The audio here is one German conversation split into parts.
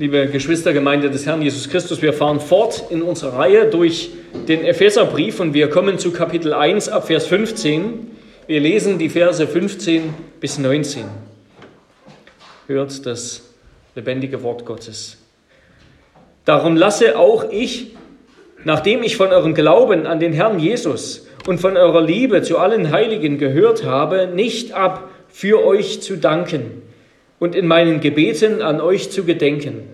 Liebe Geschwistergemeinde des Herrn Jesus Christus, wir fahren fort in unserer Reihe durch den Epheserbrief und wir kommen zu Kapitel 1 ab Vers 15. Wir lesen die Verse 15 bis 19. Hört das lebendige Wort Gottes. Darum lasse auch ich, nachdem ich von eurem Glauben an den Herrn Jesus und von eurer Liebe zu allen Heiligen gehört habe, nicht ab, für euch zu danken und in meinen Gebeten an euch zu gedenken,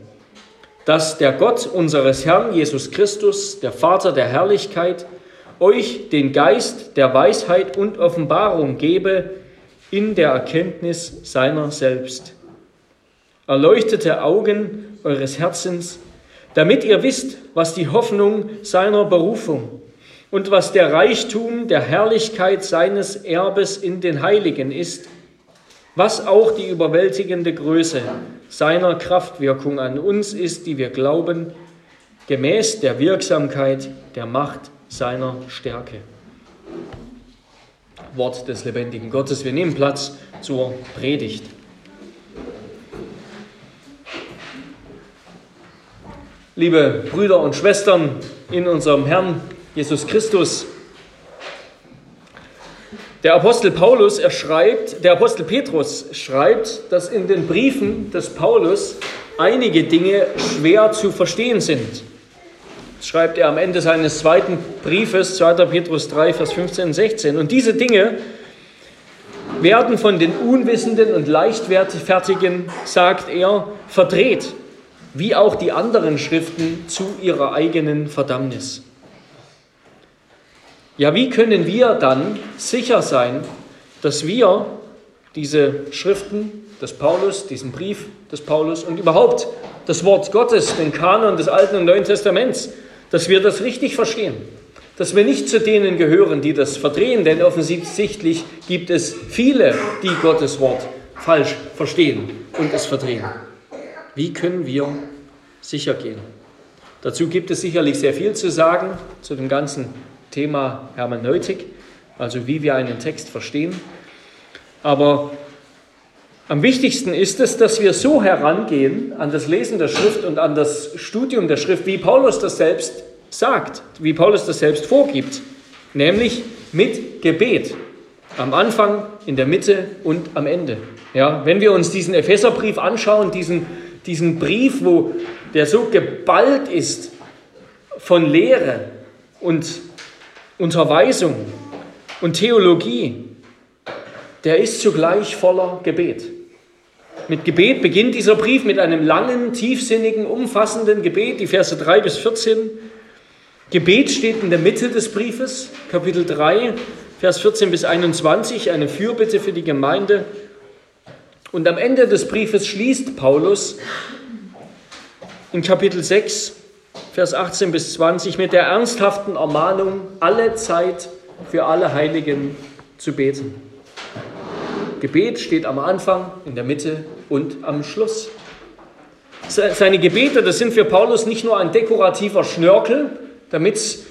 dass der Gott unseres Herrn Jesus Christus, der Vater der Herrlichkeit, euch den Geist der Weisheit und Offenbarung gebe in der Erkenntnis seiner selbst. Erleuchtete Augen eures Herzens, damit ihr wisst, was die Hoffnung seiner Berufung und was der Reichtum der Herrlichkeit seines Erbes in den Heiligen ist was auch die überwältigende Größe seiner Kraftwirkung an uns ist, die wir glauben, gemäß der Wirksamkeit der Macht seiner Stärke. Wort des lebendigen Gottes. Wir nehmen Platz zur Predigt. Liebe Brüder und Schwestern in unserem Herrn Jesus Christus, der Apostel Paulus, er schreibt, der Apostel Petrus schreibt, dass in den Briefen des Paulus einige Dinge schwer zu verstehen sind. Das schreibt er am Ende seines zweiten Briefes, 2. Petrus 3, Vers 15 und 16. Und diese Dinge werden von den Unwissenden und Leichtfertigen, sagt er, verdreht, wie auch die anderen Schriften zu ihrer eigenen Verdammnis. Ja, wie können wir dann sicher sein, dass wir diese Schriften des Paulus, diesen Brief des Paulus und überhaupt das Wort Gottes, den Kanon des Alten und Neuen Testaments, dass wir das richtig verstehen, dass wir nicht zu denen gehören, die das verdrehen, denn offensichtlich gibt es viele, die Gottes Wort falsch verstehen und es verdrehen. Wie können wir sicher gehen? Dazu gibt es sicherlich sehr viel zu sagen zu dem ganzen Thema Hermeneutik, also wie wir einen Text verstehen. Aber am wichtigsten ist es, dass wir so herangehen an das Lesen der Schrift und an das Studium der Schrift, wie Paulus das selbst sagt, wie Paulus das selbst vorgibt, nämlich mit Gebet. Am Anfang, in der Mitte und am Ende. Ja, wenn wir uns diesen Epheserbrief anschauen, diesen, diesen Brief, wo der so geballt ist von Lehre und Unterweisung und Theologie, der ist zugleich voller Gebet. Mit Gebet beginnt dieser Brief mit einem langen, tiefsinnigen, umfassenden Gebet, die Verse 3 bis 14. Gebet steht in der Mitte des Briefes, Kapitel 3, Vers 14 bis 21, eine Fürbitte für die Gemeinde. Und am Ende des Briefes schließt Paulus in Kapitel 6 Vers 18 bis 20, mit der ernsthaften Ermahnung, alle Zeit für alle Heiligen zu beten. Gebet steht am Anfang, in der Mitte und am Schluss. Seine Gebete, das sind für Paulus nicht nur ein dekorativer Schnörkel, damit es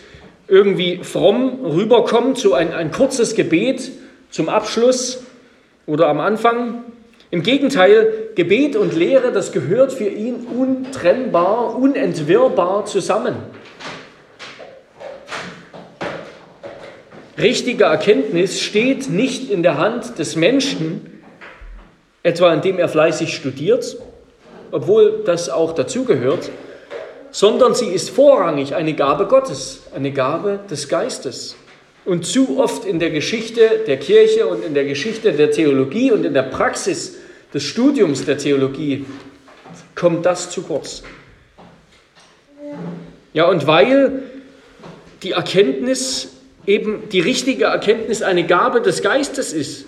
irgendwie fromm rüberkommt, so ein, ein kurzes Gebet zum Abschluss oder am Anfang, im Gegenteil, Gebet und Lehre, das gehört für ihn untrennbar, unentwirrbar zusammen. Richtige Erkenntnis steht nicht in der Hand des Menschen, etwa indem er fleißig studiert, obwohl das auch dazugehört, sondern sie ist vorrangig eine Gabe Gottes, eine Gabe des Geistes. Und zu oft in der Geschichte der Kirche und in der Geschichte der Theologie und in der Praxis des Studiums der Theologie kommt das zu kurz. Ja, und weil die Erkenntnis eben die richtige Erkenntnis eine Gabe des Geistes ist,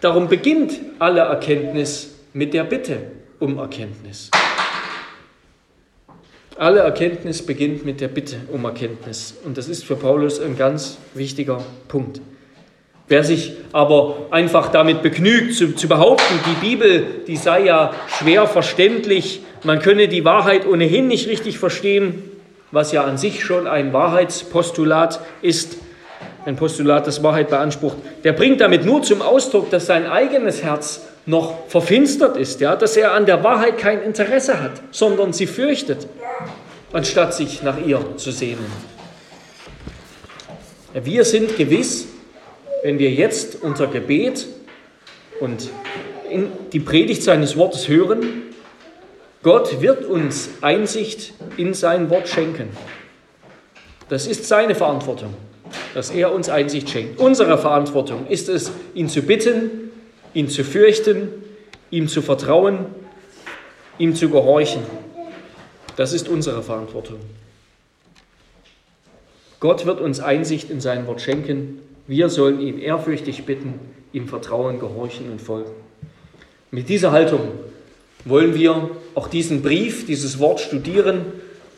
darum beginnt alle Erkenntnis mit der Bitte um Erkenntnis. Alle Erkenntnis beginnt mit der Bitte um Erkenntnis. Und das ist für Paulus ein ganz wichtiger Punkt. Wer sich aber einfach damit begnügt, zu, zu, behaupten, die Bibel, die sei ja schwer verständlich, man könne die Wahrheit ohnehin nicht richtig verstehen, was ja an sich schon ein Wahrheitspostulat ist, ein Postulat, das Wahrheit beansprucht, der bringt damit nur zum Ausdruck, dass sein eigenes Herz noch verfinstert ist, ja, dass er an der Wahrheit kein Interesse hat, sondern sie fürchtet, anstatt sich nach ihr zu sehnen. Wir sind gewiss, wenn wir jetzt unser Gebet und die Predigt seines Wortes hören, Gott wird uns Einsicht in sein Wort schenken. Das ist seine Verantwortung, dass er uns Einsicht schenkt. Unsere Verantwortung ist es, ihn zu bitten, ihn zu fürchten, ihm zu vertrauen, ihm zu gehorchen. Das ist unsere Verantwortung. Gott wird uns Einsicht in sein Wort schenken. Wir sollen ihn ehrfürchtig bitten, ihm vertrauen, gehorchen und folgen. Mit dieser Haltung wollen wir auch diesen Brief, dieses Wort studieren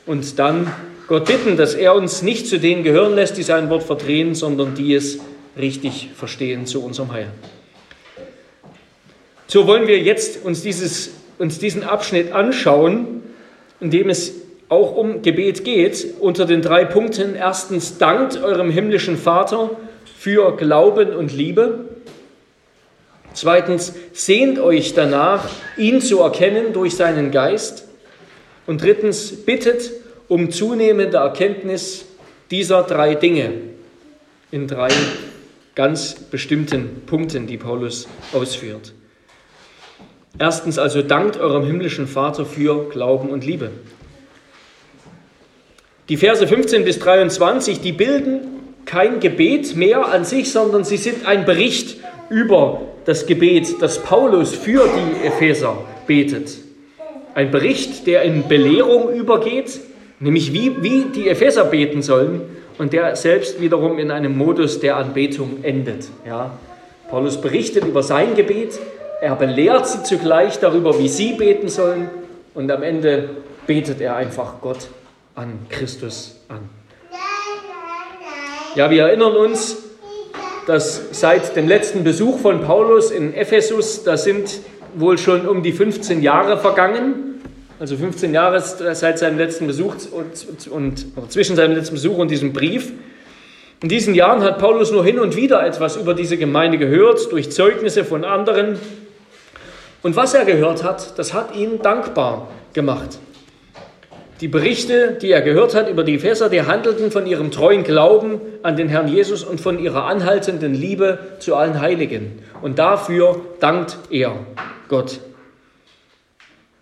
und dann Gott bitten, dass er uns nicht zu denen gehören lässt, die sein Wort verdrehen, sondern die es richtig verstehen zu unserem Heil. So wollen wir jetzt uns, dieses, uns diesen Abschnitt anschauen, in dem es auch um Gebet geht, unter den drei Punkten. Erstens, dankt eurem himmlischen Vater für Glauben und Liebe. Zweitens, sehnt euch danach, ihn zu erkennen durch seinen Geist. Und drittens, bittet um zunehmende Erkenntnis dieser drei Dinge in drei ganz bestimmten Punkten, die Paulus ausführt. Erstens also dankt eurem himmlischen Vater für Glauben und Liebe. Die Verse 15 bis 23, die bilden kein Gebet mehr an sich, sondern sie sind ein Bericht über das Gebet, das Paulus für die Epheser betet. Ein Bericht, der in Belehrung übergeht, nämlich wie, wie die Epheser beten sollen und der selbst wiederum in einem Modus der Anbetung endet. Ja. Paulus berichtet über sein Gebet, er belehrt sie zugleich darüber, wie sie beten sollen und am Ende betet er einfach Gott an, Christus an. Ja, wir erinnern uns, dass seit dem letzten Besuch von Paulus in Ephesus, da sind wohl schon um die 15 Jahre vergangen, also 15 Jahre seit seinem letzten Besuch und, und zwischen seinem letzten Besuch und diesem Brief. In diesen Jahren hat Paulus nur hin und wieder etwas über diese Gemeinde gehört, durch Zeugnisse von anderen. Und was er gehört hat, das hat ihn dankbar gemacht. Die Berichte, die er gehört hat über die Epheser, die handelten von ihrem treuen Glauben an den Herrn Jesus und von ihrer anhaltenden Liebe zu allen Heiligen. Und dafür dankt er Gott.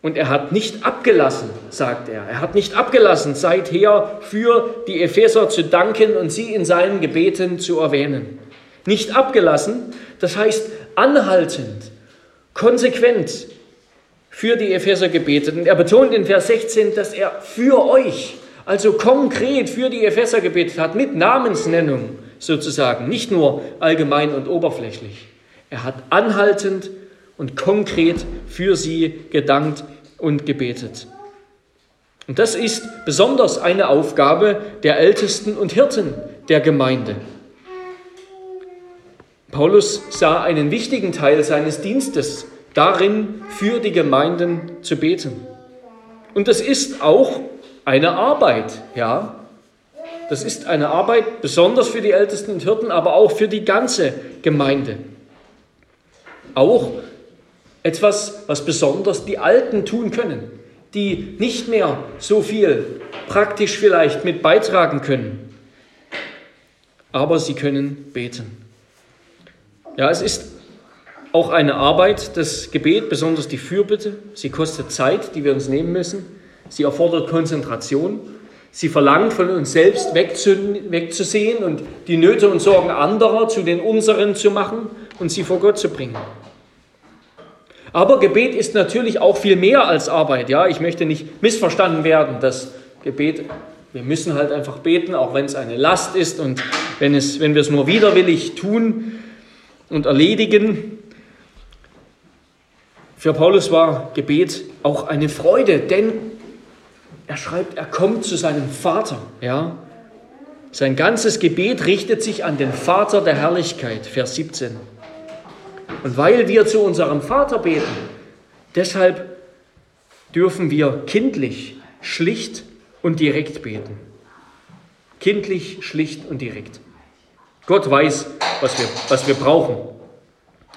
Und er hat nicht abgelassen, sagt er. Er hat nicht abgelassen, seither für die Epheser zu danken und sie in seinen Gebeten zu erwähnen. Nicht abgelassen, das heißt anhaltend, konsequent, für die Epheser gebetet. Und er betont in Vers 16, dass er für euch, also konkret für die Epheser gebetet hat, mit Namensnennung sozusagen, nicht nur allgemein und oberflächlich. Er hat anhaltend und konkret für sie gedankt und gebetet. Und das ist besonders eine Aufgabe der Ältesten und Hirten der Gemeinde. Paulus sah einen wichtigen Teil seines Dienstes darin, für die Gemeinden zu beten. Und das ist auch eine Arbeit, ja. Das ist eine Arbeit besonders für die Ältesten und Hirten, aber auch für die ganze Gemeinde. Auch etwas, was besonders die Alten tun können, die nicht mehr so viel praktisch vielleicht mit beitragen können, aber sie können beten. Ja, es ist auch eine Arbeit, das Gebet, besonders die Fürbitte. Sie kostet Zeit, die wir uns nehmen müssen. Sie erfordert Konzentration. Sie verlangt von uns selbst wegzusehen und die Nöte und Sorgen anderer zu den unseren zu machen und sie vor Gott zu bringen. Aber Gebet ist natürlich auch viel mehr als Arbeit. Ja, ich möchte nicht missverstanden werden, dass Gebet, wir müssen halt einfach beten, auch wenn es eine Last ist und wenn, es, wenn wir es nur widerwillig tun und erledigen. Für Paulus war Gebet auch eine Freude, denn er schreibt, er kommt zu seinem Vater. Ja? Sein ganzes Gebet richtet sich an den Vater der Herrlichkeit, Vers 17. Und weil wir zu unserem Vater beten, deshalb dürfen wir kindlich, schlicht und direkt beten. Kindlich, schlicht und direkt. Gott weiß, was wir, was wir brauchen.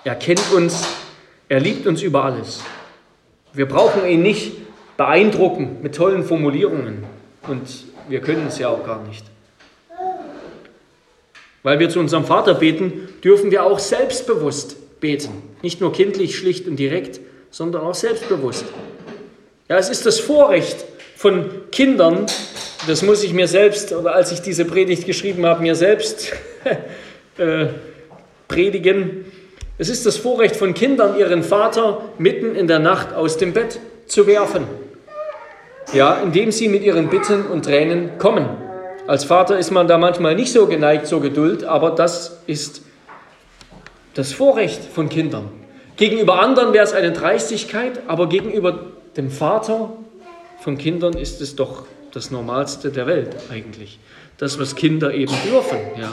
Er kennt uns, er liebt uns über alles. Wir brauchen ihn nicht beeindrucken mit tollen Formulierungen und wir können es ja auch gar nicht. Weil wir zu unserem Vater beten, dürfen wir auch selbstbewusst beten. Nicht nur kindlich, schlicht und direkt, sondern auch selbstbewusst. Ja, es ist das Vorrecht von Kindern, das muss ich mir selbst, oder als ich diese Predigt geschrieben habe, mir selbst äh, predigen. Es ist das Vorrecht von Kindern, ihren Vater mitten in der Nacht aus dem Bett zu werfen. Ja, indem sie mit ihren Bitten und Tränen kommen. Als Vater ist man da manchmal nicht so geneigt zur Geduld, aber das ist das Vorrecht von Kindern. Gegenüber anderen wäre es eine Dreistigkeit, aber gegenüber dem Vater von Kindern ist es doch das Normalste der Welt eigentlich. Das, was Kinder eben dürfen, ja.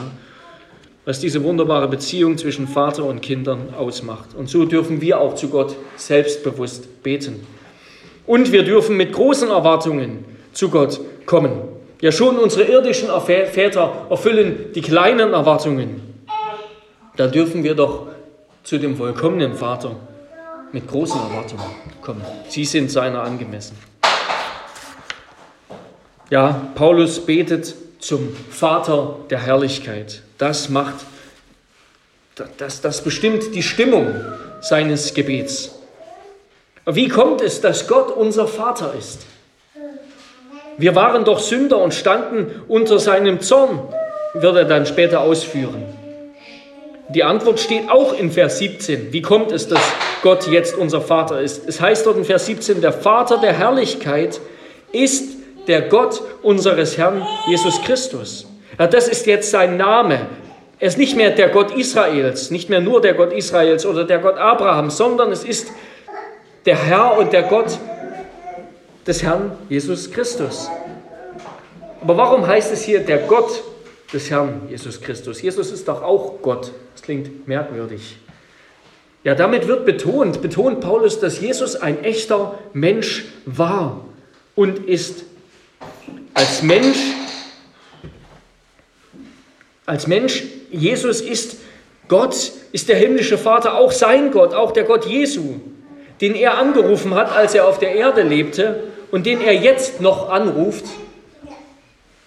Was diese wunderbare Beziehung zwischen Vater und Kindern ausmacht. Und so dürfen wir auch zu Gott selbstbewusst beten. Und wir dürfen mit großen Erwartungen zu Gott kommen. Ja, schon unsere irdischen Väter erfüllen die kleinen Erwartungen. Da dürfen wir doch zu dem vollkommenen Vater mit großen Erwartungen kommen. Sie sind seiner angemessen. Ja, Paulus betet zum Vater der Herrlichkeit. Das macht, das, das bestimmt die Stimmung seines Gebets. Wie kommt es, dass Gott unser Vater ist? Wir waren doch Sünder und standen unter seinem Zorn, wird er dann später ausführen. Die Antwort steht auch in Vers 17. Wie kommt es, dass Gott jetzt unser Vater ist? Es heißt dort in Vers 17, der Vater der Herrlichkeit ist der Gott unseres Herrn Jesus Christus. Ja, das ist jetzt sein Name. Er ist nicht mehr der Gott Israels, nicht mehr nur der Gott Israels oder der Gott Abrahams, sondern es ist der Herr und der Gott des Herrn Jesus Christus. Aber warum heißt es hier der Gott des Herrn Jesus Christus? Jesus ist doch auch Gott. Das klingt merkwürdig. Ja, damit wird betont, betont Paulus, dass Jesus ein echter Mensch war und ist. Als Mensch, als Mensch, Jesus ist Gott, ist der himmlische Vater auch sein Gott, auch der Gott Jesu, den er angerufen hat, als er auf der Erde lebte und den er jetzt noch anruft,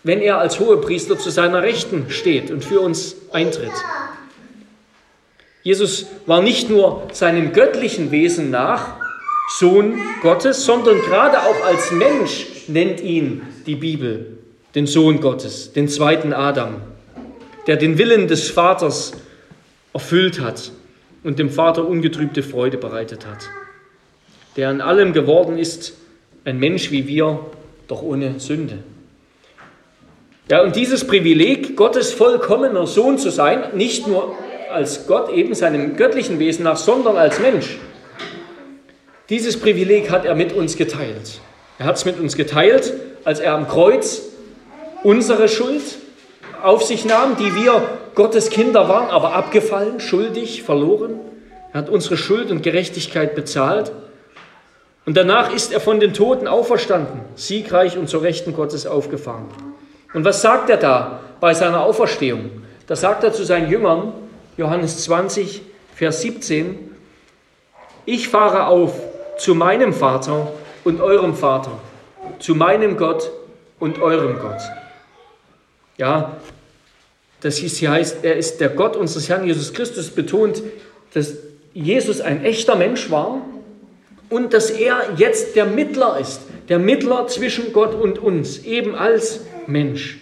wenn er als Hohepriester zu seiner Rechten steht und für uns eintritt. Jesus war nicht nur seinem göttlichen Wesen nach Sohn Gottes, sondern gerade auch als Mensch nennt ihn die Bibel den Sohn Gottes, den zweiten Adam, der den Willen des Vaters erfüllt hat und dem Vater ungetrübte Freude bereitet hat, der an allem geworden ist, ein Mensch wie wir, doch ohne Sünde. Ja, und dieses Privileg, Gottes vollkommener Sohn zu sein, nicht nur als Gott eben seinem göttlichen Wesen nach, sondern als Mensch, dieses Privileg hat er mit uns geteilt. Er hat es mit uns geteilt, als er am Kreuz unsere Schuld auf sich nahm, die wir Gottes Kinder waren, aber abgefallen, schuldig, verloren. Er hat unsere Schuld und Gerechtigkeit bezahlt. Und danach ist er von den Toten auferstanden, siegreich und zur Rechten Gottes aufgefahren. Und was sagt er da bei seiner Auferstehung? Da sagt er zu seinen Jüngern, Johannes 20, Vers 17, ich fahre auf zu meinem Vater und eurem Vater, zu meinem Gott und eurem Gott. Ja, das hier heißt, er ist der Gott unseres Herrn Jesus Christus, betont, dass Jesus ein echter Mensch war und dass er jetzt der Mittler ist, der Mittler zwischen Gott und uns, eben als Mensch.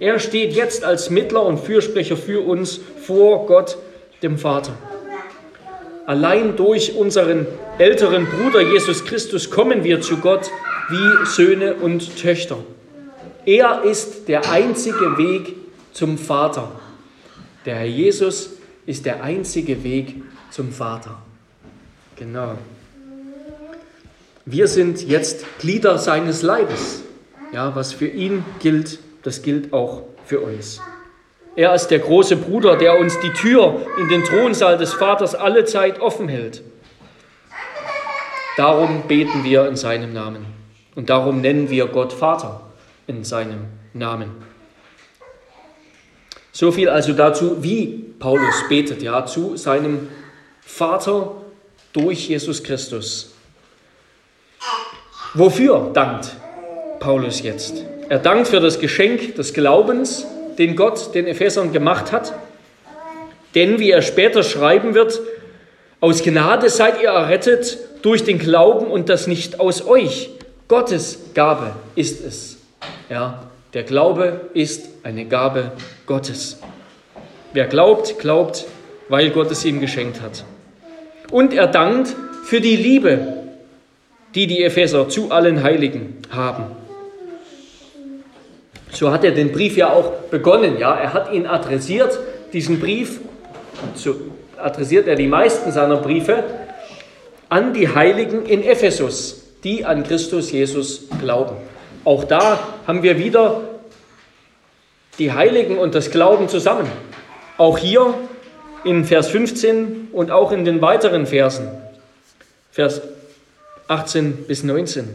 Er steht jetzt als Mittler und Fürsprecher für uns vor Gott, dem Vater. Allein durch unseren älteren Bruder Jesus Christus kommen wir zu Gott wie Söhne und Töchter. Er ist der einzige Weg zum Vater. Der Herr Jesus ist der einzige Weg zum Vater. Genau. Wir sind jetzt Glieder seines Leibes. Ja, was für ihn gilt, das gilt auch für uns. Er ist der große Bruder, der uns die Tür in den Thronsaal des Vaters alle Zeit offen hält. Darum beten wir in seinem Namen und darum nennen wir Gott Vater in seinem Namen. So viel also dazu, wie Paulus betet, ja, zu seinem Vater durch Jesus Christus. Wofür dankt Paulus jetzt? Er dankt für das Geschenk des Glaubens, den Gott den Ephesern gemacht hat. Denn, wie er später schreiben wird, aus Gnade seid ihr errettet durch den Glauben und das nicht aus euch. Gottes Gabe ist es. Ja, der Glaube ist eine Gabe Gottes. Wer glaubt, glaubt, weil Gott es ihm geschenkt hat. Und er dankt für die Liebe, die die Epheser zu allen Heiligen haben. So hat er den Brief ja auch begonnen. Ja, er hat ihn adressiert, diesen Brief, so adressiert er die meisten seiner Briefe an die Heiligen in Ephesus, die an Christus Jesus glauben. Auch da haben wir wieder die Heiligen und das Glauben zusammen. Auch hier in Vers 15 und auch in den weiteren Versen, Vers 18 bis 19.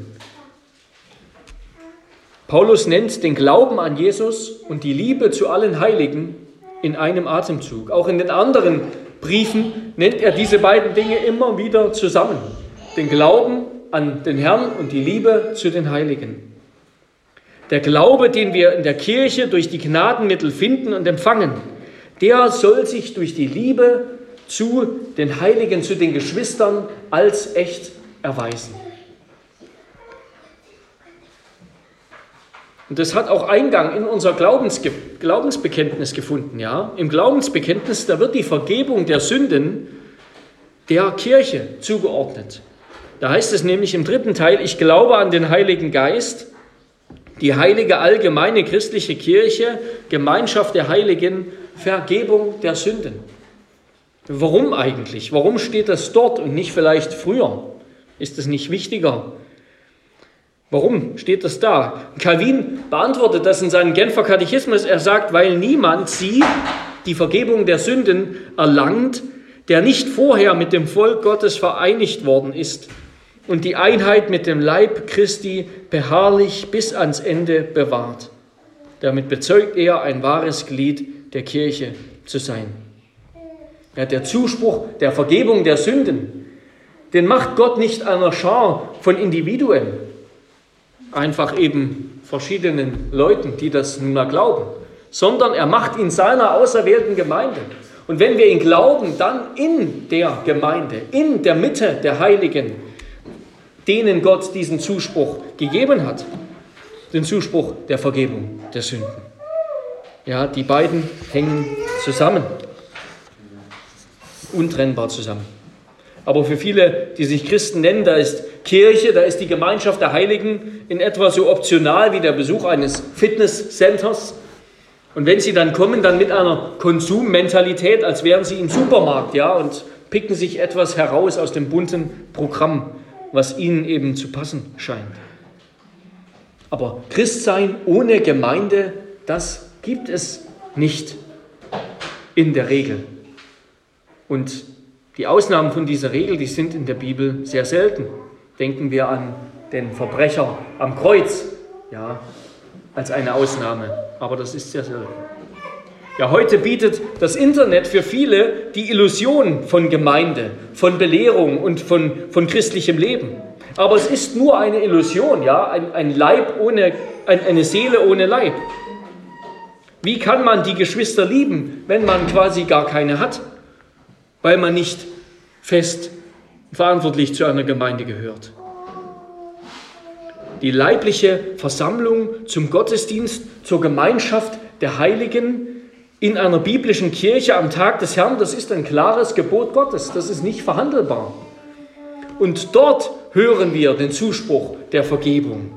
Paulus nennt den Glauben an Jesus und die Liebe zu allen Heiligen in einem Atemzug. Auch in den anderen Briefen nennt er diese beiden Dinge immer wieder zusammen. Den Glauben an den Herrn und die Liebe zu den Heiligen. Der Glaube, den wir in der Kirche durch die Gnadenmittel finden und empfangen, der soll sich durch die Liebe zu den Heiligen, zu den Geschwistern als echt erweisen. Und das hat auch Eingang in unser Glaubensge Glaubensbekenntnis gefunden. Ja? Im Glaubensbekenntnis, da wird die Vergebung der Sünden der Kirche zugeordnet. Da heißt es nämlich im dritten Teil, ich glaube an den Heiligen Geist, die heilige allgemeine christliche Kirche, Gemeinschaft der Heiligen, Vergebung der Sünden. Warum eigentlich? Warum steht das dort und nicht vielleicht früher? Ist es nicht wichtiger? Warum steht das da? Calvin beantwortet das in seinem Genfer Katechismus. Er sagt, weil niemand sie, die Vergebung der Sünden, erlangt, der nicht vorher mit dem Volk Gottes vereinigt worden ist und die Einheit mit dem Leib Christi beharrlich bis ans Ende bewahrt. Damit bezeugt er, ein wahres Glied der Kirche zu sein. Ja, der Zuspruch der Vergebung der Sünden, den macht Gott nicht einer Schar von Individuen, einfach eben verschiedenen Leuten, die das nun mal glauben, sondern er macht ihn seiner auserwählten Gemeinde. Und wenn wir ihn glauben, dann in der Gemeinde, in der Mitte der Heiligen, denen Gott diesen Zuspruch gegeben hat, den Zuspruch der Vergebung der Sünden. Ja, die beiden hängen zusammen, untrennbar zusammen. Aber für viele, die sich Christen nennen, da ist Kirche, da ist die Gemeinschaft der Heiligen in etwa so optional wie der Besuch eines Fitnesscenters. Und wenn sie dann kommen, dann mit einer Konsummentalität, als wären sie im Supermarkt, ja, und picken sich etwas heraus aus dem bunten Programm, was ihnen eben zu passen scheint. Aber Christsein ohne Gemeinde, das gibt es nicht in der Regel. Und die Ausnahmen von dieser Regel, die sind in der Bibel sehr selten. Denken wir an den Verbrecher am Kreuz, ja, als eine Ausnahme, aber das ist sehr selten. Ja, heute bietet das Internet für viele die Illusion von Gemeinde, von Belehrung und von, von christlichem Leben. Aber es ist nur eine Illusion, ja, ein, ein Leib ohne, ein, eine Seele ohne Leib. Wie kann man die Geschwister lieben, wenn man quasi gar keine hat, weil man nicht fest verantwortlich zu einer Gemeinde gehört? Die leibliche Versammlung zum Gottesdienst, zur Gemeinschaft der Heiligen in einer biblischen Kirche am Tag des Herrn, das ist ein klares Gebot Gottes, das ist nicht verhandelbar. Und dort hören wir den Zuspruch der Vergebung.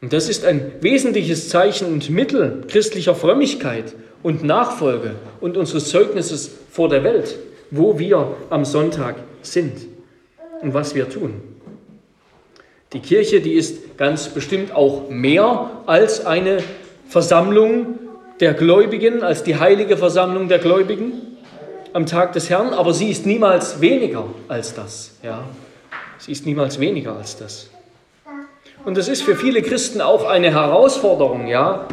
Und das ist ein wesentliches Zeichen und Mittel christlicher Frömmigkeit und Nachfolge und unseres Zeugnisses vor der Welt, wo wir am Sonntag sind und was wir tun. Die Kirche, die ist ganz bestimmt auch mehr als eine Versammlung der Gläubigen, als die heilige Versammlung der Gläubigen am Tag des Herrn, aber sie ist niemals weniger als das. Ja. Sie ist niemals weniger als das. Und das ist für viele Christen auch eine Herausforderung, ja,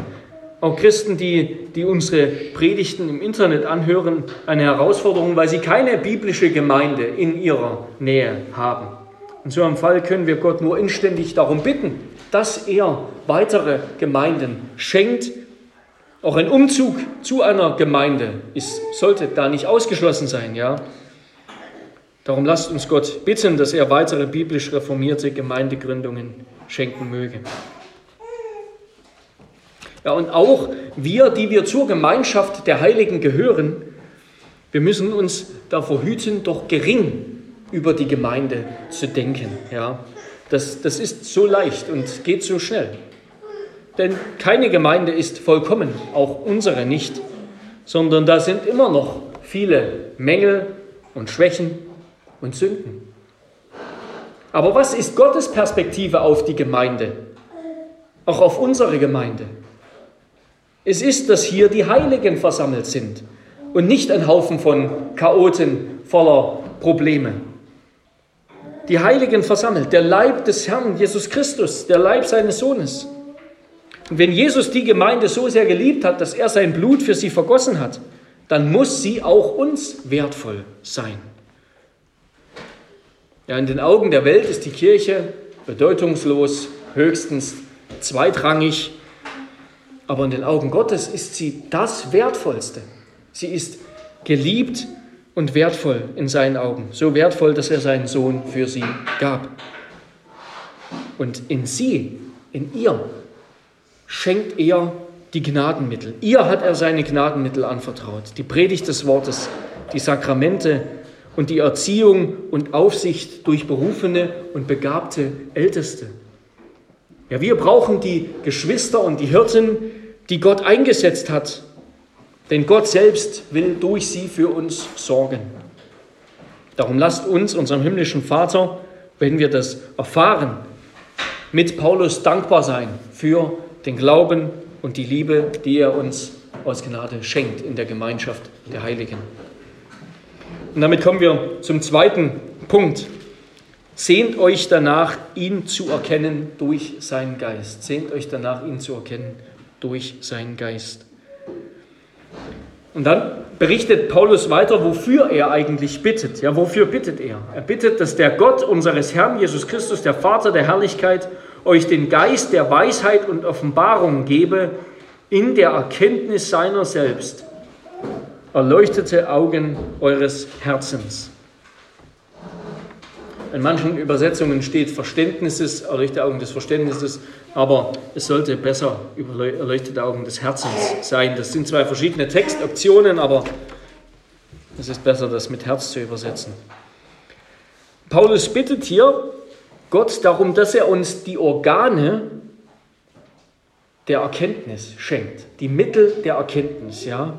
auch Christen, die, die unsere Predigten im Internet anhören, eine Herausforderung, weil sie keine biblische Gemeinde in ihrer Nähe haben. In so einem Fall können wir Gott nur inständig darum bitten, dass er weitere Gemeinden schenkt. Auch ein Umzug zu einer Gemeinde ist, sollte da nicht ausgeschlossen sein. Ja? Darum lasst uns Gott bitten, dass er weitere biblisch reformierte Gemeindegründungen schenken möge. Ja, und auch wir, die wir zur Gemeinschaft der Heiligen gehören, wir müssen uns davor hüten, doch gering über die Gemeinde zu denken. Ja, das, das ist so leicht und geht so schnell. Denn keine Gemeinde ist vollkommen, auch unsere nicht, sondern da sind immer noch viele Mängel und Schwächen und Sünden. Aber was ist Gottes Perspektive auf die Gemeinde? Auch auf unsere Gemeinde? Es ist, dass hier die Heiligen versammelt sind und nicht ein Haufen von Chaoten voller Probleme. Die Heiligen versammelt, der Leib des Herrn Jesus Christus, der Leib seines Sohnes. Und wenn Jesus die Gemeinde so sehr geliebt hat, dass er sein Blut für sie vergossen hat, dann muss sie auch uns wertvoll sein. Ja, in den Augen der Welt ist die Kirche bedeutungslos, höchstens zweitrangig aber in den Augen Gottes ist sie das Wertvollste. Sie ist geliebt und wertvoll in seinen Augen. So wertvoll, dass er seinen Sohn für sie gab. Und in sie, in ihr, schenkt er die Gnadenmittel. Ihr hat er seine Gnadenmittel anvertraut. Die Predigt des Wortes, die Sakramente und die Erziehung und Aufsicht durch berufene und begabte Älteste. Ja, wir brauchen die Geschwister und die Hirten, die Gott eingesetzt hat, denn Gott selbst will durch sie für uns sorgen. Darum lasst uns unserem himmlischen Vater, wenn wir das erfahren, mit Paulus dankbar sein für den Glauben und die Liebe, die er uns aus Gnade schenkt in der Gemeinschaft der Heiligen. Und damit kommen wir zum zweiten Punkt. Sehnt euch danach, ihn zu erkennen durch seinen Geist. Sehnt euch danach, ihn zu erkennen durch seinen Geist. Und dann berichtet Paulus weiter, wofür er eigentlich bittet. Ja, wofür bittet er? Er bittet, dass der Gott unseres Herrn Jesus Christus, der Vater der Herrlichkeit, euch den Geist der Weisheit und Offenbarung gebe in der Erkenntnis seiner selbst. Erleuchtete Augen eures Herzens in manchen Übersetzungen steht Verständnisses, erleuchtete Augen des Verständnisses, aber es sollte besser erleuchtete Augen des Herzens sein. Das sind zwei verschiedene Textoptionen, aber es ist besser, das mit Herz zu übersetzen. Paulus bittet hier Gott darum, dass er uns die Organe der Erkenntnis schenkt, die Mittel der Erkenntnis, ja.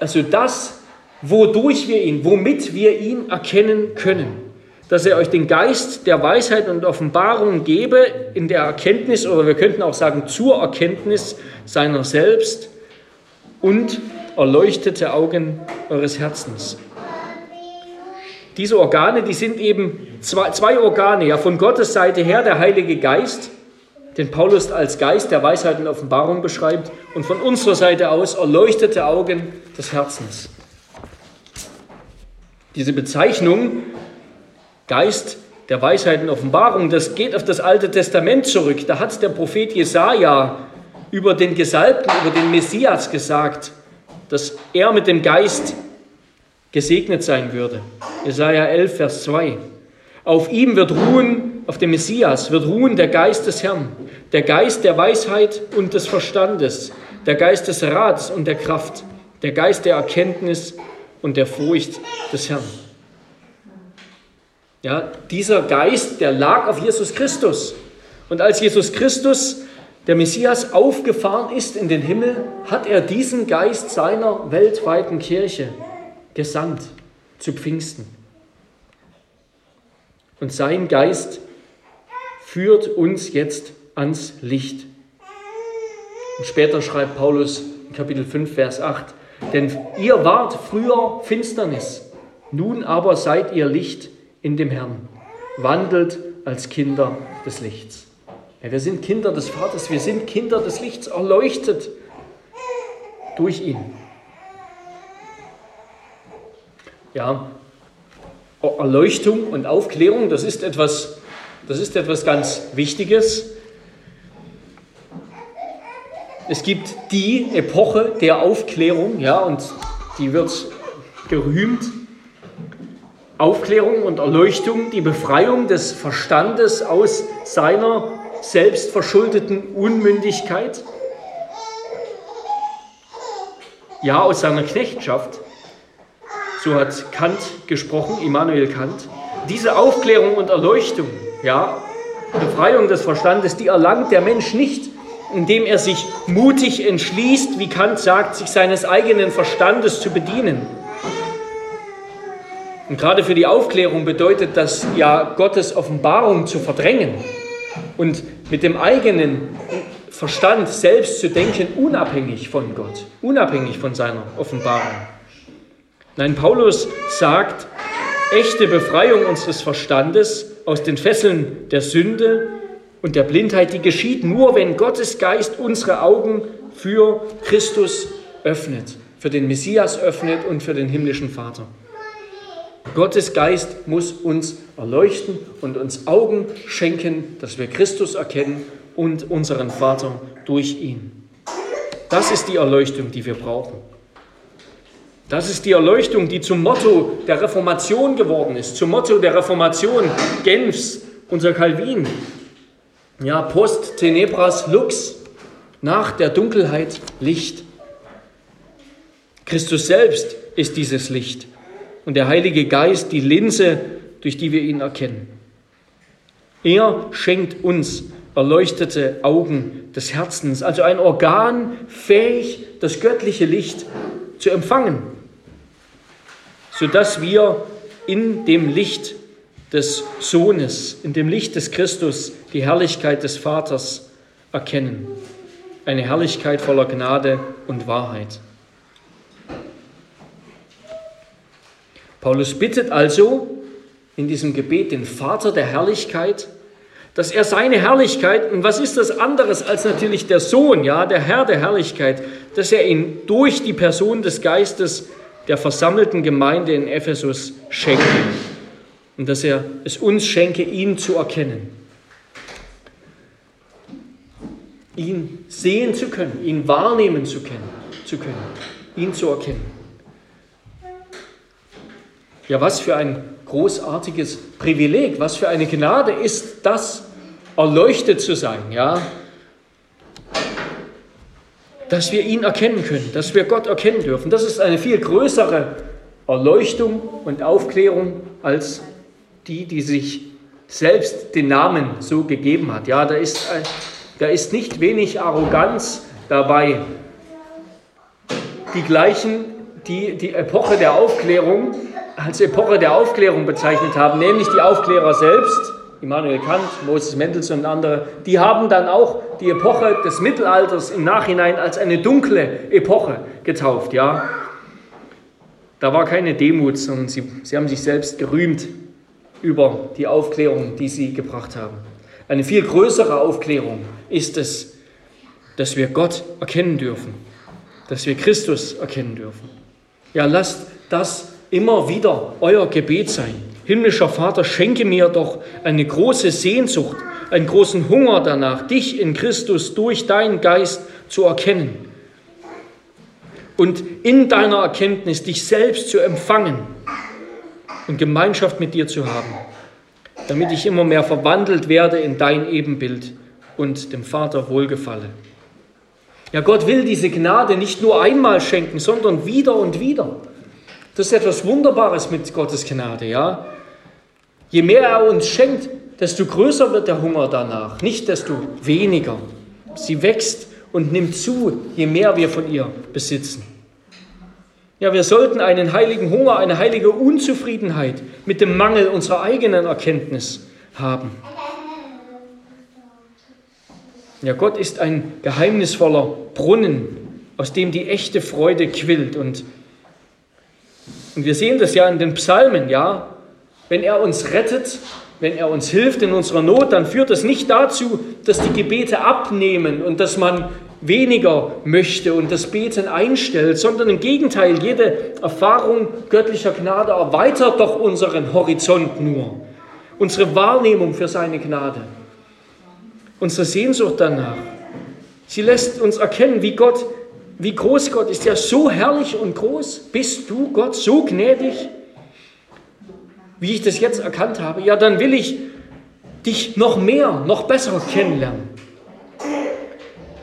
Also das, wodurch wir ihn, womit wir ihn erkennen können dass er euch den Geist der Weisheit und Offenbarung gebe in der Erkenntnis, oder wir könnten auch sagen zur Erkenntnis seiner selbst und erleuchtete Augen eures Herzens. Diese Organe, die sind eben zwei, zwei Organe, ja von Gottes Seite her der Heilige Geist, den Paulus als Geist der Weisheit und Offenbarung beschreibt, und von unserer Seite aus erleuchtete Augen des Herzens. Diese Bezeichnung Geist der Weisheit und Offenbarung, das geht auf das Alte Testament zurück. Da hat der Prophet Jesaja über den Gesalbten, über den Messias gesagt, dass er mit dem Geist gesegnet sein würde. Jesaja 11, Vers 2. Auf ihm wird ruhen, auf dem Messias wird ruhen der Geist des Herrn, der Geist der Weisheit und des Verstandes, der Geist des Rats und der Kraft, der Geist der Erkenntnis und der Furcht des Herrn. Ja, dieser Geist, der lag auf Jesus Christus. Und als Jesus Christus, der Messias, aufgefahren ist in den Himmel, hat er diesen Geist seiner weltweiten Kirche gesandt zu Pfingsten. Und sein Geist führt uns jetzt ans Licht. Und später schreibt Paulus in Kapitel 5, Vers 8, denn ihr wart früher Finsternis, nun aber seid ihr Licht in dem Herrn. Wandelt als Kinder des Lichts. Ja, wir sind Kinder des Vaters, wir sind Kinder des Lichts, erleuchtet durch ihn. Ja, Erleuchtung und Aufklärung, das ist etwas, das ist etwas ganz Wichtiges. Es gibt die Epoche der Aufklärung, ja, und die wird gerühmt. Aufklärung und Erleuchtung, die Befreiung des Verstandes aus seiner selbstverschuldeten Unmündigkeit, ja, aus seiner Knechtschaft, so hat Kant gesprochen, Immanuel Kant. Diese Aufklärung und Erleuchtung, ja, Befreiung des Verstandes, die erlangt der Mensch nicht, indem er sich mutig entschließt, wie Kant sagt, sich seines eigenen Verstandes zu bedienen. Und gerade für die Aufklärung bedeutet das ja, Gottes Offenbarung zu verdrängen und mit dem eigenen Verstand selbst zu denken, unabhängig von Gott, unabhängig von seiner Offenbarung. Nein, Paulus sagt, echte Befreiung unseres Verstandes aus den Fesseln der Sünde und der Blindheit, die geschieht nur, wenn Gottes Geist unsere Augen für Christus öffnet, für den Messias öffnet und für den himmlischen Vater. Gottes Geist muss uns erleuchten und uns Augen schenken, dass wir Christus erkennen und unseren Vater durch ihn. Das ist die Erleuchtung, die wir brauchen. Das ist die Erleuchtung, die zum Motto der Reformation geworden ist, zum Motto der Reformation Genfs, unser Calvin. Ja, post tenebras lux, nach der Dunkelheit Licht. Christus selbst ist dieses Licht und der Heilige Geist die Linse, durch die wir ihn erkennen. Er schenkt uns erleuchtete Augen des Herzens, also ein Organ fähig, das göttliche Licht zu empfangen, sodass wir in dem Licht des Sohnes, in dem Licht des Christus die Herrlichkeit des Vaters erkennen. Eine Herrlichkeit voller Gnade und Wahrheit. Paulus bittet also in diesem Gebet den Vater der Herrlichkeit, dass er seine Herrlichkeit, und was ist das anderes als natürlich der Sohn, ja, der Herr der Herrlichkeit, dass er ihn durch die Person des Geistes der versammelten Gemeinde in Ephesus schenke und dass er es uns schenke, ihn zu erkennen. Ihn sehen zu können, ihn wahrnehmen zu können, zu können ihn zu erkennen. Ja, was für ein großartiges Privileg, was für eine Gnade ist das, erleuchtet zu sein, ja? Dass wir ihn erkennen können, dass wir Gott erkennen dürfen. Das ist eine viel größere Erleuchtung und Aufklärung als die, die sich selbst den Namen so gegeben hat. Ja, da ist, da ist nicht wenig Arroganz dabei. Die gleichen, die die Epoche der Aufklärung als Epoche der Aufklärung bezeichnet haben, nämlich die Aufklärer selbst, Immanuel Kant, Moses Mendelssohn und andere, die haben dann auch die Epoche des Mittelalters im Nachhinein als eine dunkle Epoche getauft. Ja? Da war keine Demut, sondern sie, sie haben sich selbst gerühmt über die Aufklärung, die sie gebracht haben. Eine viel größere Aufklärung ist es, dass wir Gott erkennen dürfen, dass wir Christus erkennen dürfen. Ja, lasst das immer wieder euer Gebet sein. Himmlischer Vater, schenke mir doch eine große Sehnsucht, einen großen Hunger danach, dich in Christus durch deinen Geist zu erkennen und in deiner Erkenntnis dich selbst zu empfangen und Gemeinschaft mit dir zu haben, damit ich immer mehr verwandelt werde in dein Ebenbild und dem Vater wohlgefalle. Ja, Gott will diese Gnade nicht nur einmal schenken, sondern wieder und wieder. Das ist etwas Wunderbares mit Gottes Gnade, ja. Je mehr er uns schenkt, desto größer wird der Hunger danach, nicht desto weniger. Sie wächst und nimmt zu, je mehr wir von ihr besitzen. Ja, wir sollten einen heiligen Hunger, eine heilige Unzufriedenheit mit dem Mangel unserer eigenen Erkenntnis haben. Ja, Gott ist ein geheimnisvoller Brunnen, aus dem die echte Freude quillt und und wir sehen das ja in den Psalmen, ja. Wenn er uns rettet, wenn er uns hilft in unserer Not, dann führt das nicht dazu, dass die Gebete abnehmen und dass man weniger möchte und das Beten einstellt, sondern im Gegenteil, jede Erfahrung göttlicher Gnade erweitert doch unseren Horizont nur, unsere Wahrnehmung für seine Gnade, unsere Sehnsucht danach. Sie lässt uns erkennen, wie Gott, wie groß Gott ist. Ja, so herrlich und groß bist du, Gott, so gnädig, wie ich das jetzt erkannt habe. Ja, dann will ich dich noch mehr, noch besser kennenlernen.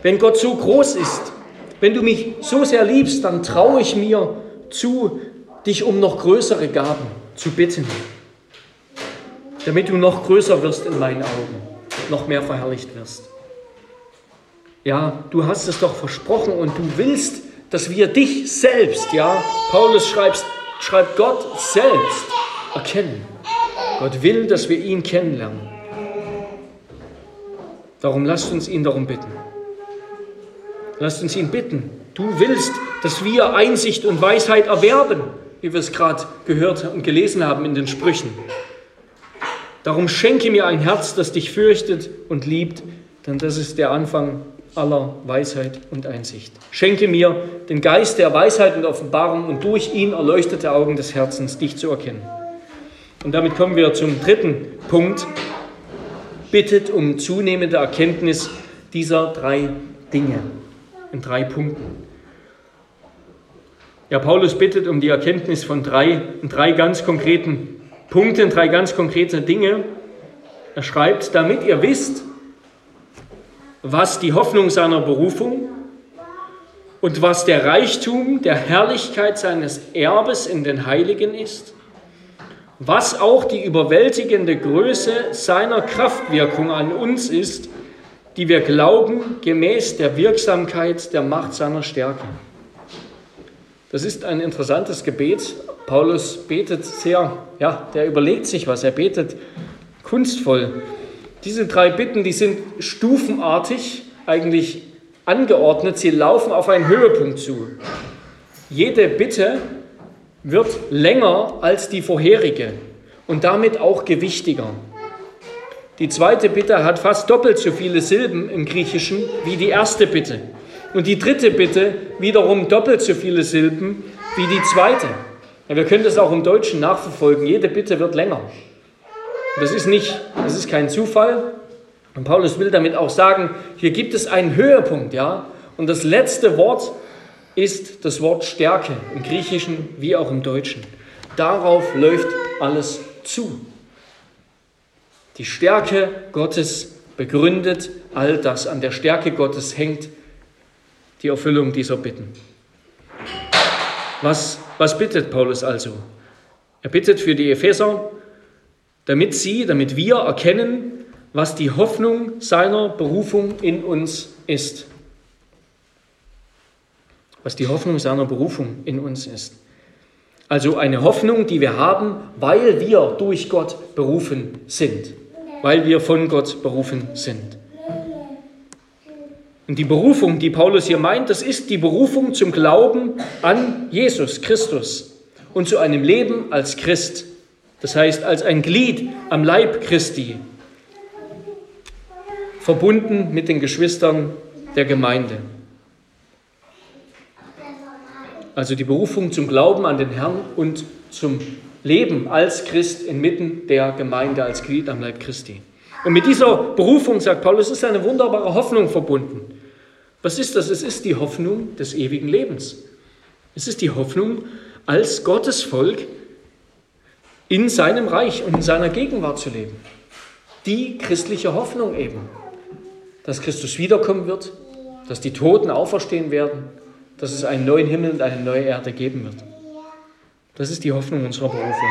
Wenn Gott so groß ist, wenn du mich so sehr liebst, dann traue ich mir zu, dich um noch größere Gaben zu bitten, damit du noch größer wirst in meinen Augen, noch mehr verherrlicht wirst. Ja, du hast es doch versprochen und du willst, dass wir dich selbst, ja, Paulus schreibt, schreibt Gott selbst erkennen. Gott will, dass wir ihn kennenlernen. Darum lasst uns ihn darum bitten. Lasst uns ihn bitten. Du willst, dass wir Einsicht und Weisheit erwerben, wie wir es gerade gehört und gelesen haben in den Sprüchen. Darum schenke mir ein Herz, das dich fürchtet und liebt, denn das ist der Anfang aller Weisheit und Einsicht. Schenke mir den Geist der Weisheit und Offenbarung und durch ihn erleuchtete Augen des Herzens, dich zu erkennen. Und damit kommen wir zum dritten Punkt, bittet um zunehmende Erkenntnis dieser drei Dinge in drei Punkten. Ja, Paulus bittet um die Erkenntnis von drei, drei ganz konkreten Punkten, drei ganz konkrete Dinge. Er schreibt, damit ihr wisst, was die Hoffnung seiner Berufung und was der Reichtum der Herrlichkeit seines Erbes in den Heiligen ist was auch die überwältigende Größe seiner Kraftwirkung an uns ist, die wir glauben gemäß der Wirksamkeit der Macht seiner Stärke. Das ist ein interessantes Gebet. Paulus betet sehr, ja, der überlegt sich was, er betet kunstvoll. Diese drei Bitten, die sind stufenartig eigentlich angeordnet, sie laufen auf einen Höhepunkt zu. Jede Bitte wird länger als die vorherige und damit auch gewichtiger. Die zweite Bitte hat fast doppelt so viele Silben im Griechischen wie die erste Bitte. Und die dritte Bitte wiederum doppelt so viele Silben wie die zweite. Ja, wir können das auch im Deutschen nachverfolgen. Jede Bitte wird länger. Das ist nicht, das ist kein Zufall. Und Paulus will damit auch sagen, hier gibt es einen Höhepunkt, ja. Und das letzte Wort ist das Wort Stärke im Griechischen wie auch im Deutschen. Darauf läuft alles zu. Die Stärke Gottes begründet all das. An der Stärke Gottes hängt die Erfüllung dieser Bitten. Was, was bittet Paulus also? Er bittet für die Epheser, damit sie, damit wir erkennen, was die Hoffnung seiner Berufung in uns ist was die Hoffnung seiner Berufung in uns ist. Also eine Hoffnung, die wir haben, weil wir durch Gott berufen sind, weil wir von Gott berufen sind. Und die Berufung, die Paulus hier meint, das ist die Berufung zum Glauben an Jesus Christus und zu einem Leben als Christ. Das heißt, als ein Glied am Leib Christi, verbunden mit den Geschwistern der Gemeinde. Also die Berufung zum Glauben an den Herrn und zum Leben als Christ inmitten der Gemeinde, als Glied am Leib Christi. Und mit dieser Berufung, sagt Paulus, ist eine wunderbare Hoffnung verbunden. Was ist das? Es ist die Hoffnung des ewigen Lebens. Es ist die Hoffnung, als Gottes Volk in seinem Reich und in seiner Gegenwart zu leben. Die christliche Hoffnung eben, dass Christus wiederkommen wird, dass die Toten auferstehen werden, dass es einen neuen Himmel und eine neue Erde geben wird. Das ist die Hoffnung unserer Berufung.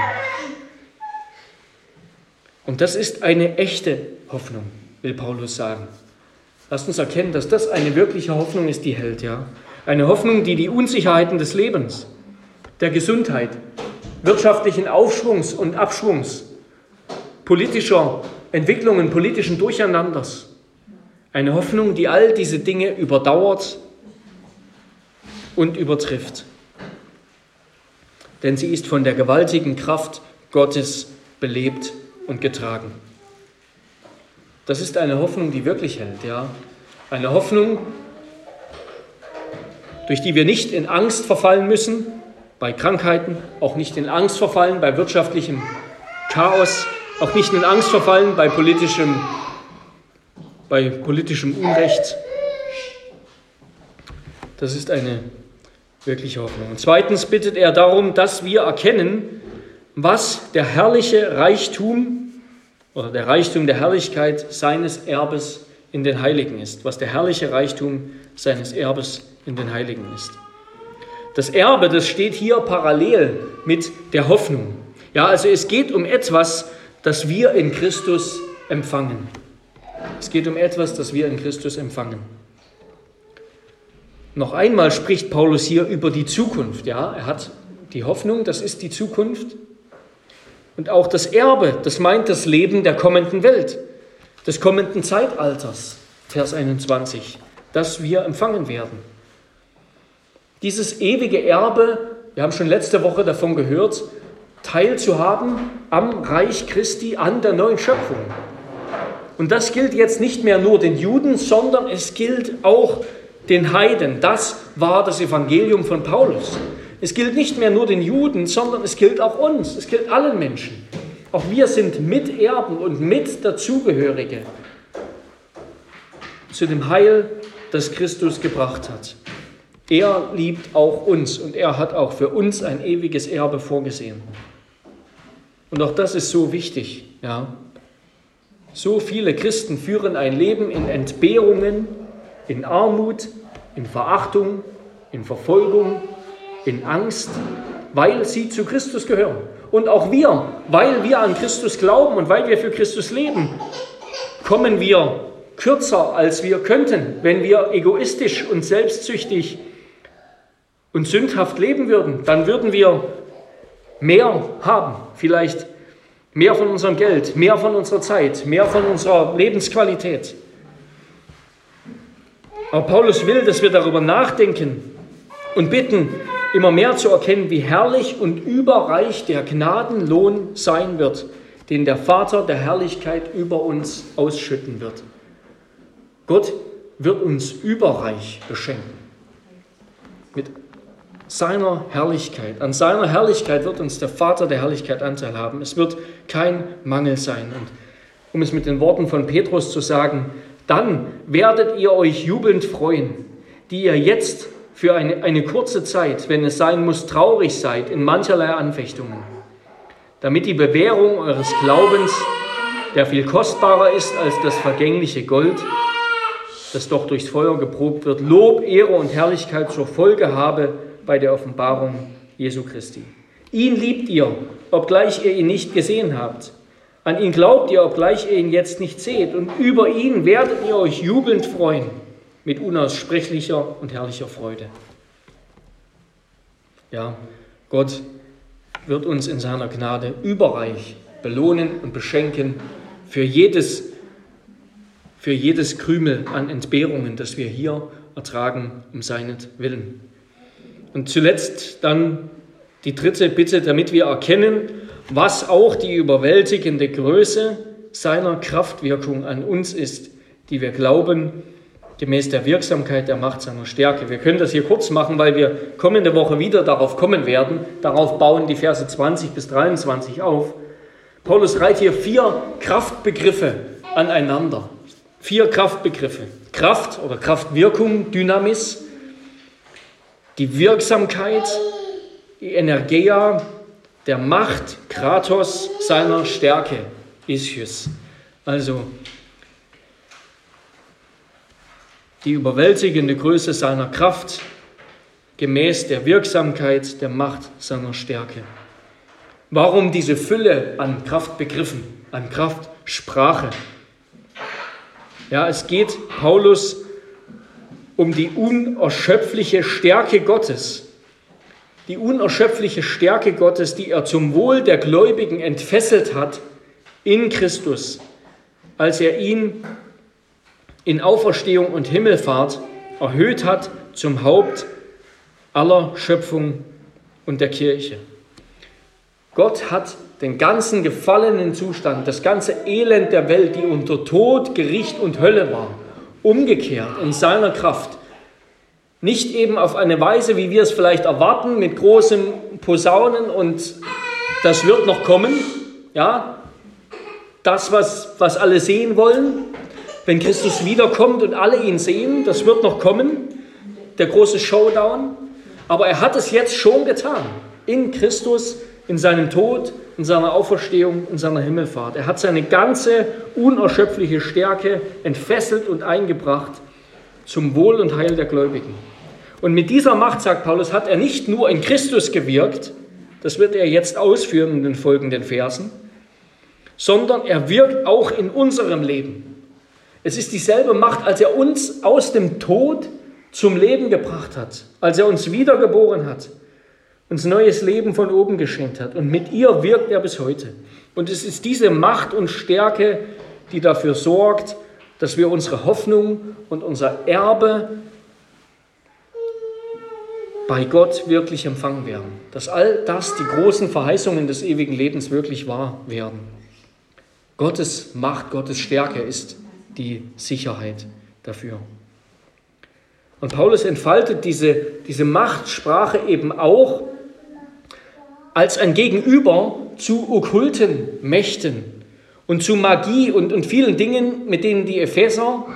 Und das ist eine echte Hoffnung, will Paulus sagen. Lasst uns erkennen, dass das eine wirkliche Hoffnung ist, die hält, ja. Eine Hoffnung, die die Unsicherheiten des Lebens, der Gesundheit, wirtschaftlichen Aufschwungs und Abschwungs, politischer Entwicklungen, politischen Durcheinanders, eine Hoffnung, die all diese Dinge überdauert und übertrifft. Denn sie ist von der gewaltigen Kraft Gottes belebt und getragen. Das ist eine Hoffnung, die wirklich hält, ja. Eine Hoffnung, durch die wir nicht in Angst verfallen müssen, bei Krankheiten, auch nicht in Angst verfallen bei wirtschaftlichem Chaos, auch nicht in Angst verfallen bei politischem, bei politischem Unrecht. Das ist eine wirkliche Hoffnung. Und zweitens bittet er darum, dass wir erkennen, was der herrliche Reichtum oder der Reichtum der Herrlichkeit seines Erbes in den Heiligen ist, was der herrliche Reichtum seines Erbes in den Heiligen ist. Das Erbe, das steht hier parallel mit der Hoffnung. Ja, also es geht um etwas, das wir in Christus empfangen. Es geht um etwas, das wir in Christus empfangen. Noch einmal spricht Paulus hier über die Zukunft. Ja, er hat die Hoffnung, das ist die Zukunft. Und auch das Erbe, das meint das Leben der kommenden Welt, des kommenden Zeitalters, Vers 21, das wir empfangen werden. Dieses ewige Erbe, wir haben schon letzte Woche davon gehört, teilzuhaben am Reich Christi, an der neuen Schöpfung. Und das gilt jetzt nicht mehr nur den Juden, sondern es gilt auch den Heiden. Das war das Evangelium von Paulus. Es gilt nicht mehr nur den Juden, sondern es gilt auch uns, es gilt allen Menschen. Auch wir sind Miterben und mit dazugehörige zu dem Heil, das Christus gebracht hat. Er liebt auch uns und er hat auch für uns ein ewiges Erbe vorgesehen. Und auch das ist so wichtig. Ja. So viele Christen führen ein Leben in Entbehrungen, in Armut, in Verachtung, in Verfolgung, in Angst, weil sie zu Christus gehören. Und auch wir, weil wir an Christus glauben und weil wir für Christus leben, kommen wir kürzer, als wir könnten, wenn wir egoistisch und selbstsüchtig und sündhaft leben würden. Dann würden wir mehr haben, vielleicht mehr von unserem Geld, mehr von unserer Zeit, mehr von unserer Lebensqualität. Aber Paulus will, dass wir darüber nachdenken und bitten, immer mehr zu erkennen, wie herrlich und überreich der Gnadenlohn sein wird, den der Vater der Herrlichkeit über uns ausschütten wird. Gott wird uns überreich beschenken. Mit seiner Herrlichkeit. An seiner Herrlichkeit wird uns der Vater der Herrlichkeit Anteil haben. Es wird kein Mangel sein. Und um es mit den Worten von Petrus zu sagen, dann werdet ihr euch jubelnd freuen, die ihr jetzt für eine, eine kurze Zeit, wenn es sein muss, traurig seid in mancherlei Anfechtungen, damit die Bewährung eures Glaubens, der viel kostbarer ist als das vergängliche Gold, das doch durchs Feuer geprobt wird, Lob, Ehre und Herrlichkeit zur Folge habe bei der Offenbarung Jesu Christi. Ihn liebt ihr, obgleich ihr ihn nicht gesehen habt. An ihn glaubt ihr, obgleich ihr ihn jetzt nicht seht. Und über ihn werdet ihr euch jubelnd freuen mit unaussprechlicher und herrlicher Freude. Ja, Gott wird uns in seiner Gnade überreich belohnen und beschenken für jedes, für jedes Krümel an Entbehrungen, das wir hier ertragen um seinetwillen. Und zuletzt dann die dritte Bitte, damit wir erkennen, was auch die überwältigende Größe seiner Kraftwirkung an uns ist, die wir glauben gemäß der Wirksamkeit der Macht seiner Stärke. Wir können das hier kurz machen, weil wir kommende Woche wieder darauf kommen werden. Darauf bauen die Verse 20 bis 23 auf. Paulus reiht hier vier Kraftbegriffe aneinander. Vier Kraftbegriffe. Kraft oder Kraftwirkung, Dynamis, die Wirksamkeit, die Energia, der Macht, Kratos, seiner Stärke, Ischius. Also die überwältigende Größe seiner Kraft gemäß der Wirksamkeit der Macht seiner Stärke. Warum diese Fülle an Kraftbegriffen, an Kraftsprache? Ja, es geht Paulus um die unerschöpfliche Stärke Gottes, die unerschöpfliche Stärke Gottes, die er zum Wohl der Gläubigen entfesselt hat in Christus, als er ihn in Auferstehung und Himmelfahrt erhöht hat zum Haupt aller Schöpfung und der Kirche. Gott hat den ganzen gefallenen Zustand, das ganze Elend der Welt, die unter Tod, Gericht und Hölle war, umgekehrt in seiner Kraft Nicht eben auf eine Weise, wie wir es vielleicht erwarten, mit großem Posaunen und das wird noch kommen. Ja, das, was, was alle sehen wollen, wenn Christus wiederkommt und alle ihn sehen, das wird noch kommen, der große Showdown. Aber er hat es jetzt schon getan, in Christus, in seinem Tod, in seiner Auferstehung, in seiner Himmelfahrt. Er hat seine ganze unerschöpfliche Stärke entfesselt und eingebracht zum Wohl und Heil der Gläubigen. Und mit dieser Macht, sagt Paulus, hat er nicht nur in Christus gewirkt, das wird er jetzt ausführen in den folgenden Versen, sondern er wirkt auch in unserem Leben. Es ist dieselbe Macht, als er uns aus dem Tod zum Leben gebracht hat, als er uns wiedergeboren hat, uns neues Leben von oben geschenkt hat. Und mit ihr wirkt er bis heute. Und es ist diese Macht und Stärke, die dafür sorgt, dass wir unsere Hoffnung und unser Erbe bei Gott wirklich empfangen werden. Dass all das, die großen Verheißungen des ewigen Lebens wirklich wahr werden. Gottes Macht, Gottes Stärke ist die Sicherheit dafür. Und Paulus entfaltet diese, diese Machtsprache eben auch als ein Gegenüber zu okkulten Mächten und zu Magie und, und vielen Dingen, mit denen die Epheser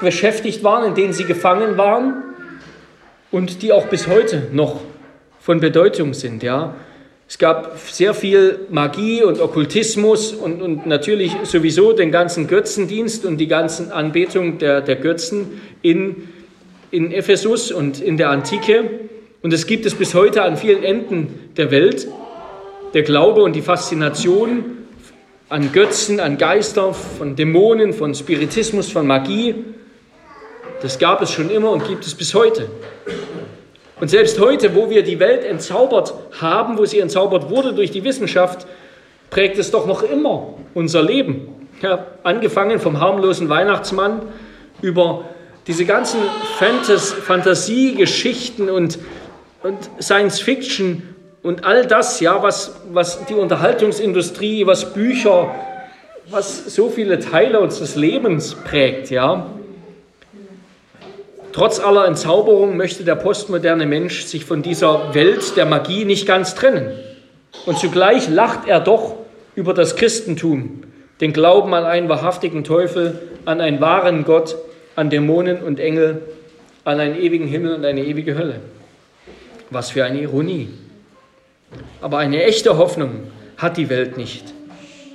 beschäftigt waren, in denen sie gefangen waren und die auch bis heute noch von Bedeutung sind. Ja? Es gab sehr viel Magie und Okkultismus und, und natürlich sowieso den ganzen Götzendienst und die ganzen Anbetung der, der Götzen in, in Ephesus und in der Antike. Und es gibt es bis heute an vielen Enden der Welt. Der Glaube und die Faszination an Götzen, an Geister, von Dämonen, von Spiritismus, von Magie. Das gab es schon immer und gibt es bis heute. Und selbst heute, wo wir die Welt entzaubert haben, wo sie entzaubert wurde durch die Wissenschaft, prägt es doch noch immer unser Leben. Ja, angefangen vom harmlosen Weihnachtsmann über diese ganzen Fantas Fantasiegeschichten und, und Science Fiction und all das, ja, was, was die Unterhaltungsindustrie, was Bücher, was so viele Teile unseres Lebens prägt, ja. Trotz aller Entzauberung möchte der postmoderne Mensch sich von dieser Welt der Magie nicht ganz trennen. Und zugleich lacht er doch über das Christentum, den Glauben an einen wahrhaftigen Teufel, an einen wahren Gott, an Dämonen und Engel, an einen ewigen Himmel und eine ewige Hölle. Was für eine Ironie. Aber eine echte Hoffnung hat die Welt nicht,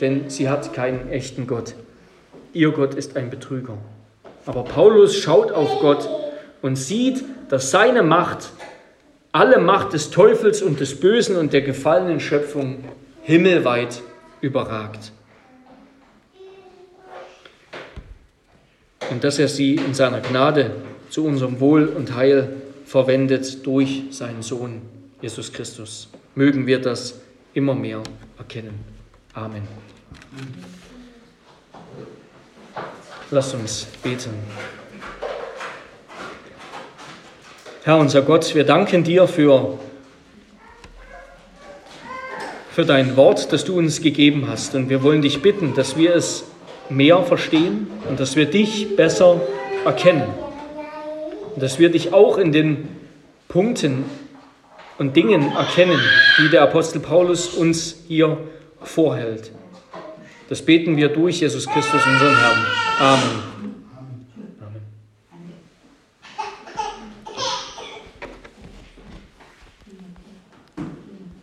denn sie hat keinen echten Gott. Ihr Gott ist ein Betrüger. Aber Paulus schaut auf Gott und sieht, dass seine Macht alle Macht des Teufels und des Bösen und der gefallenen Schöpfung himmelweit überragt. Und dass er sie in seiner Gnade zu unserem Wohl und Heil verwendet durch seinen Sohn Jesus Christus. Mögen wir das immer mehr erkennen. Amen. Lass uns beten. Herr unser Gott, wir danken dir für, für dein Wort, das du uns gegeben hast. Und wir wollen dich bitten, dass wir es mehr verstehen und dass wir dich besser erkennen. Und dass wir dich auch in den Punkten und Dingen erkennen, die der Apostel Paulus uns hier vorhält. Das beten wir durch Jesus Christus, unseren Herrn. Amen.